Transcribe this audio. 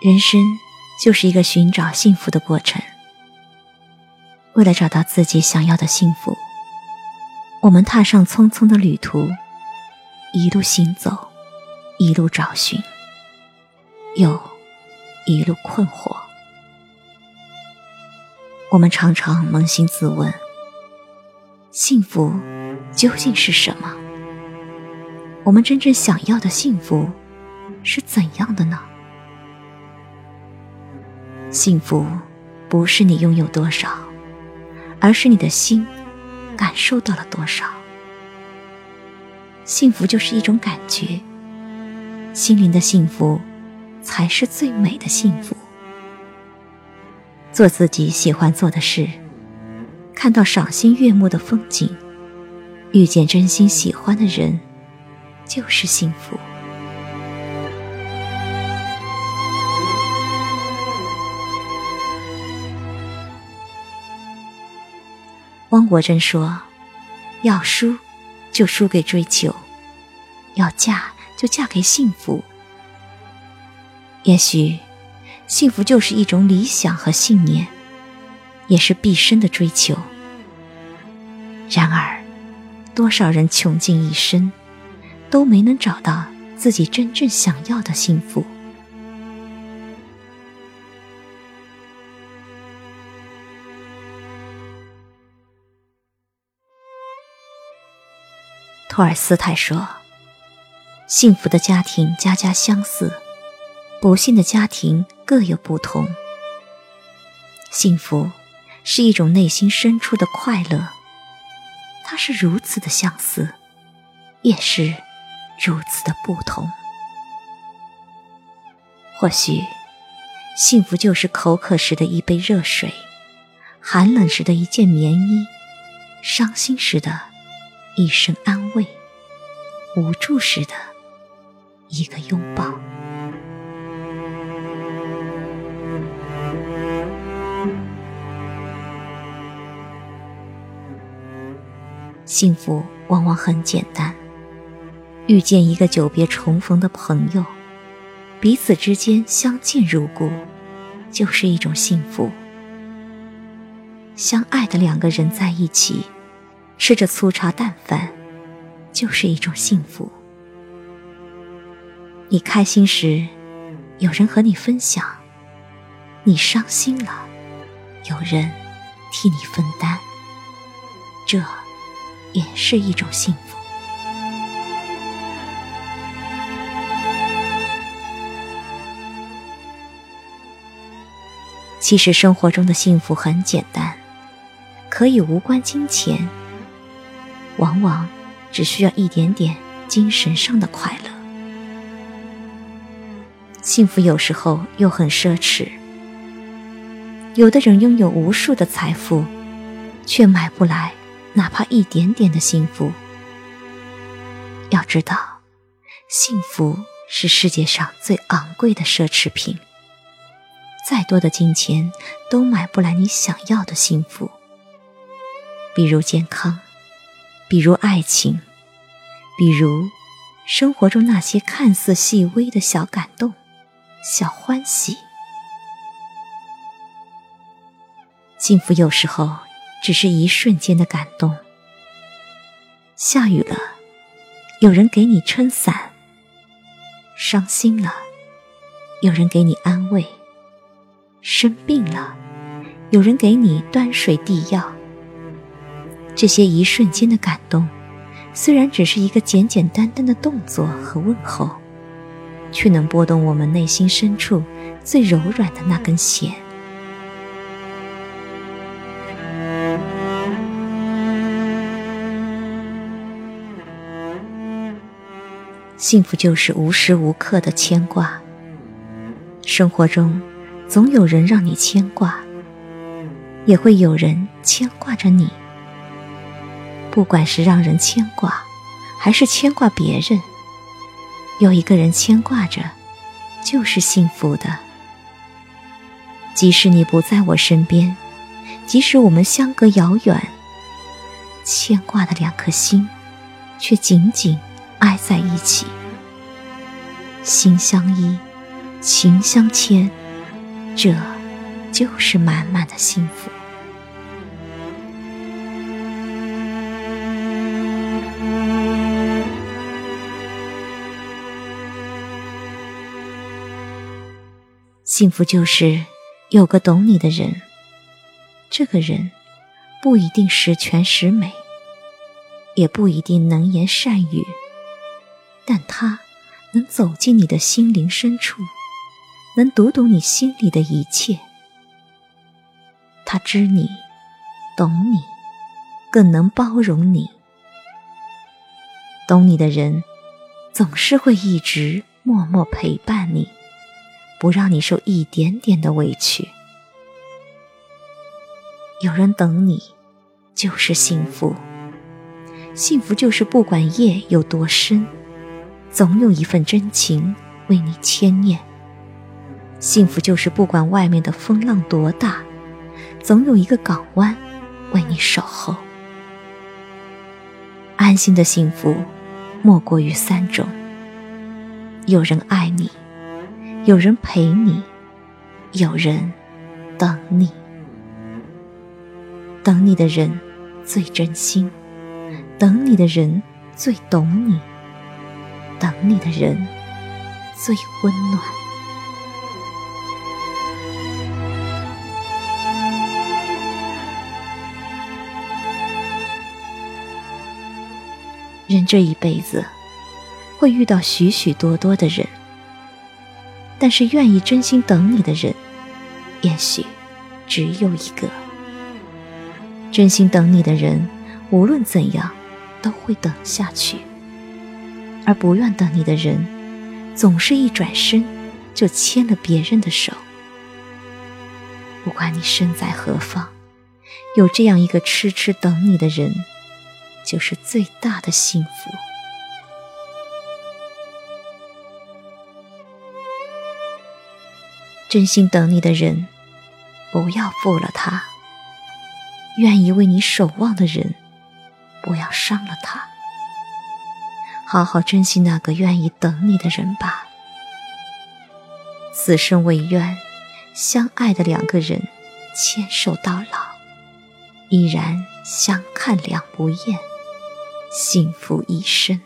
人生就是一个寻找幸福的过程。为了找到自己想要的幸福，我们踏上匆匆的旅途，一路行走，一路找寻，又一路困惑。我们常常扪心自问：幸福究竟是什么？我们真正想要的幸福是怎样的呢？幸福不是你拥有多少。而是你的心感受到了多少？幸福就是一种感觉，心灵的幸福才是最美的幸福。做自己喜欢做的事，看到赏心悦目的风景，遇见真心喜欢的人，就是幸福。汪国真说：“要输，就输给追求；要嫁，就嫁给幸福。也许，幸福就是一种理想和信念，也是毕生的追求。然而，多少人穷尽一生，都没能找到自己真正想要的幸福。”托尔斯泰说：“幸福的家庭家家相似，不幸的家庭各有不同。幸福是一种内心深处的快乐，它是如此的相似，也是如此的不同。或许，幸福就是口渴时的一杯热水，寒冷时的一件棉衣，伤心时的……”一声安慰，无助时的一个拥抱。幸福往往很简单，遇见一个久别重逢的朋友，彼此之间相见如故，就是一种幸福。相爱的两个人在一起。吃着粗茶淡饭，就是一种幸福。你开心时，有人和你分享；你伤心了，有人替你分担，这也是一种幸福。其实生活中的幸福很简单，可以无关金钱。往往只需要一点点精神上的快乐。幸福有时候又很奢侈。有的人拥有无数的财富，却买不来哪怕一点点的幸福。要知道，幸福是世界上最昂贵的奢侈品。再多的金钱都买不来你想要的幸福，比如健康。比如爱情，比如生活中那些看似细微的小感动、小欢喜。幸福有时候只是一瞬间的感动。下雨了，有人给你撑伞；伤心了，有人给你安慰；生病了，有人给你端水递药。这些一瞬间的感动，虽然只是一个简简单单的动作和问候，却能拨动我们内心深处最柔软的那根弦。幸福就是无时无刻的牵挂。生活中，总有人让你牵挂，也会有人牵挂着你。不管是让人牵挂，还是牵挂别人，有一个人牵挂着，就是幸福的。即使你不在我身边，即使我们相隔遥远，牵挂的两颗心，却紧紧挨在一起，心相依，情相牵，这就是满满的幸福。幸福就是有个懂你的人，这个人不一定十全十美，也不一定能言善语，但他能走进你的心灵深处，能读懂你心里的一切。他知你，懂你，更能包容你。懂你的人，总是会一直默默陪伴你。不让你受一点点的委屈，有人等你，就是幸福。幸福就是不管夜有多深，总有一份真情为你牵念。幸福就是不管外面的风浪多大，总有一个港湾为你守候。安心的幸福，莫过于三种：有人爱你。有人陪你，有人等你。等你的人最真心，等你的人最懂你，等你的人最温暖。人这一辈子会遇到许许多多的人。但是，愿意真心等你的人，也许只有一个。真心等你的人，无论怎样都会等下去；而不愿等你的人，总是一转身就牵了别人的手。不管你身在何方，有这样一个痴痴等你的人，就是最大的幸福。真心等你的人，不要负了他；愿意为你守望的人，不要伤了他。好好珍惜那个愿意等你的人吧。此生唯愿相爱的两个人牵手到老，依然相看两不厌，幸福一生。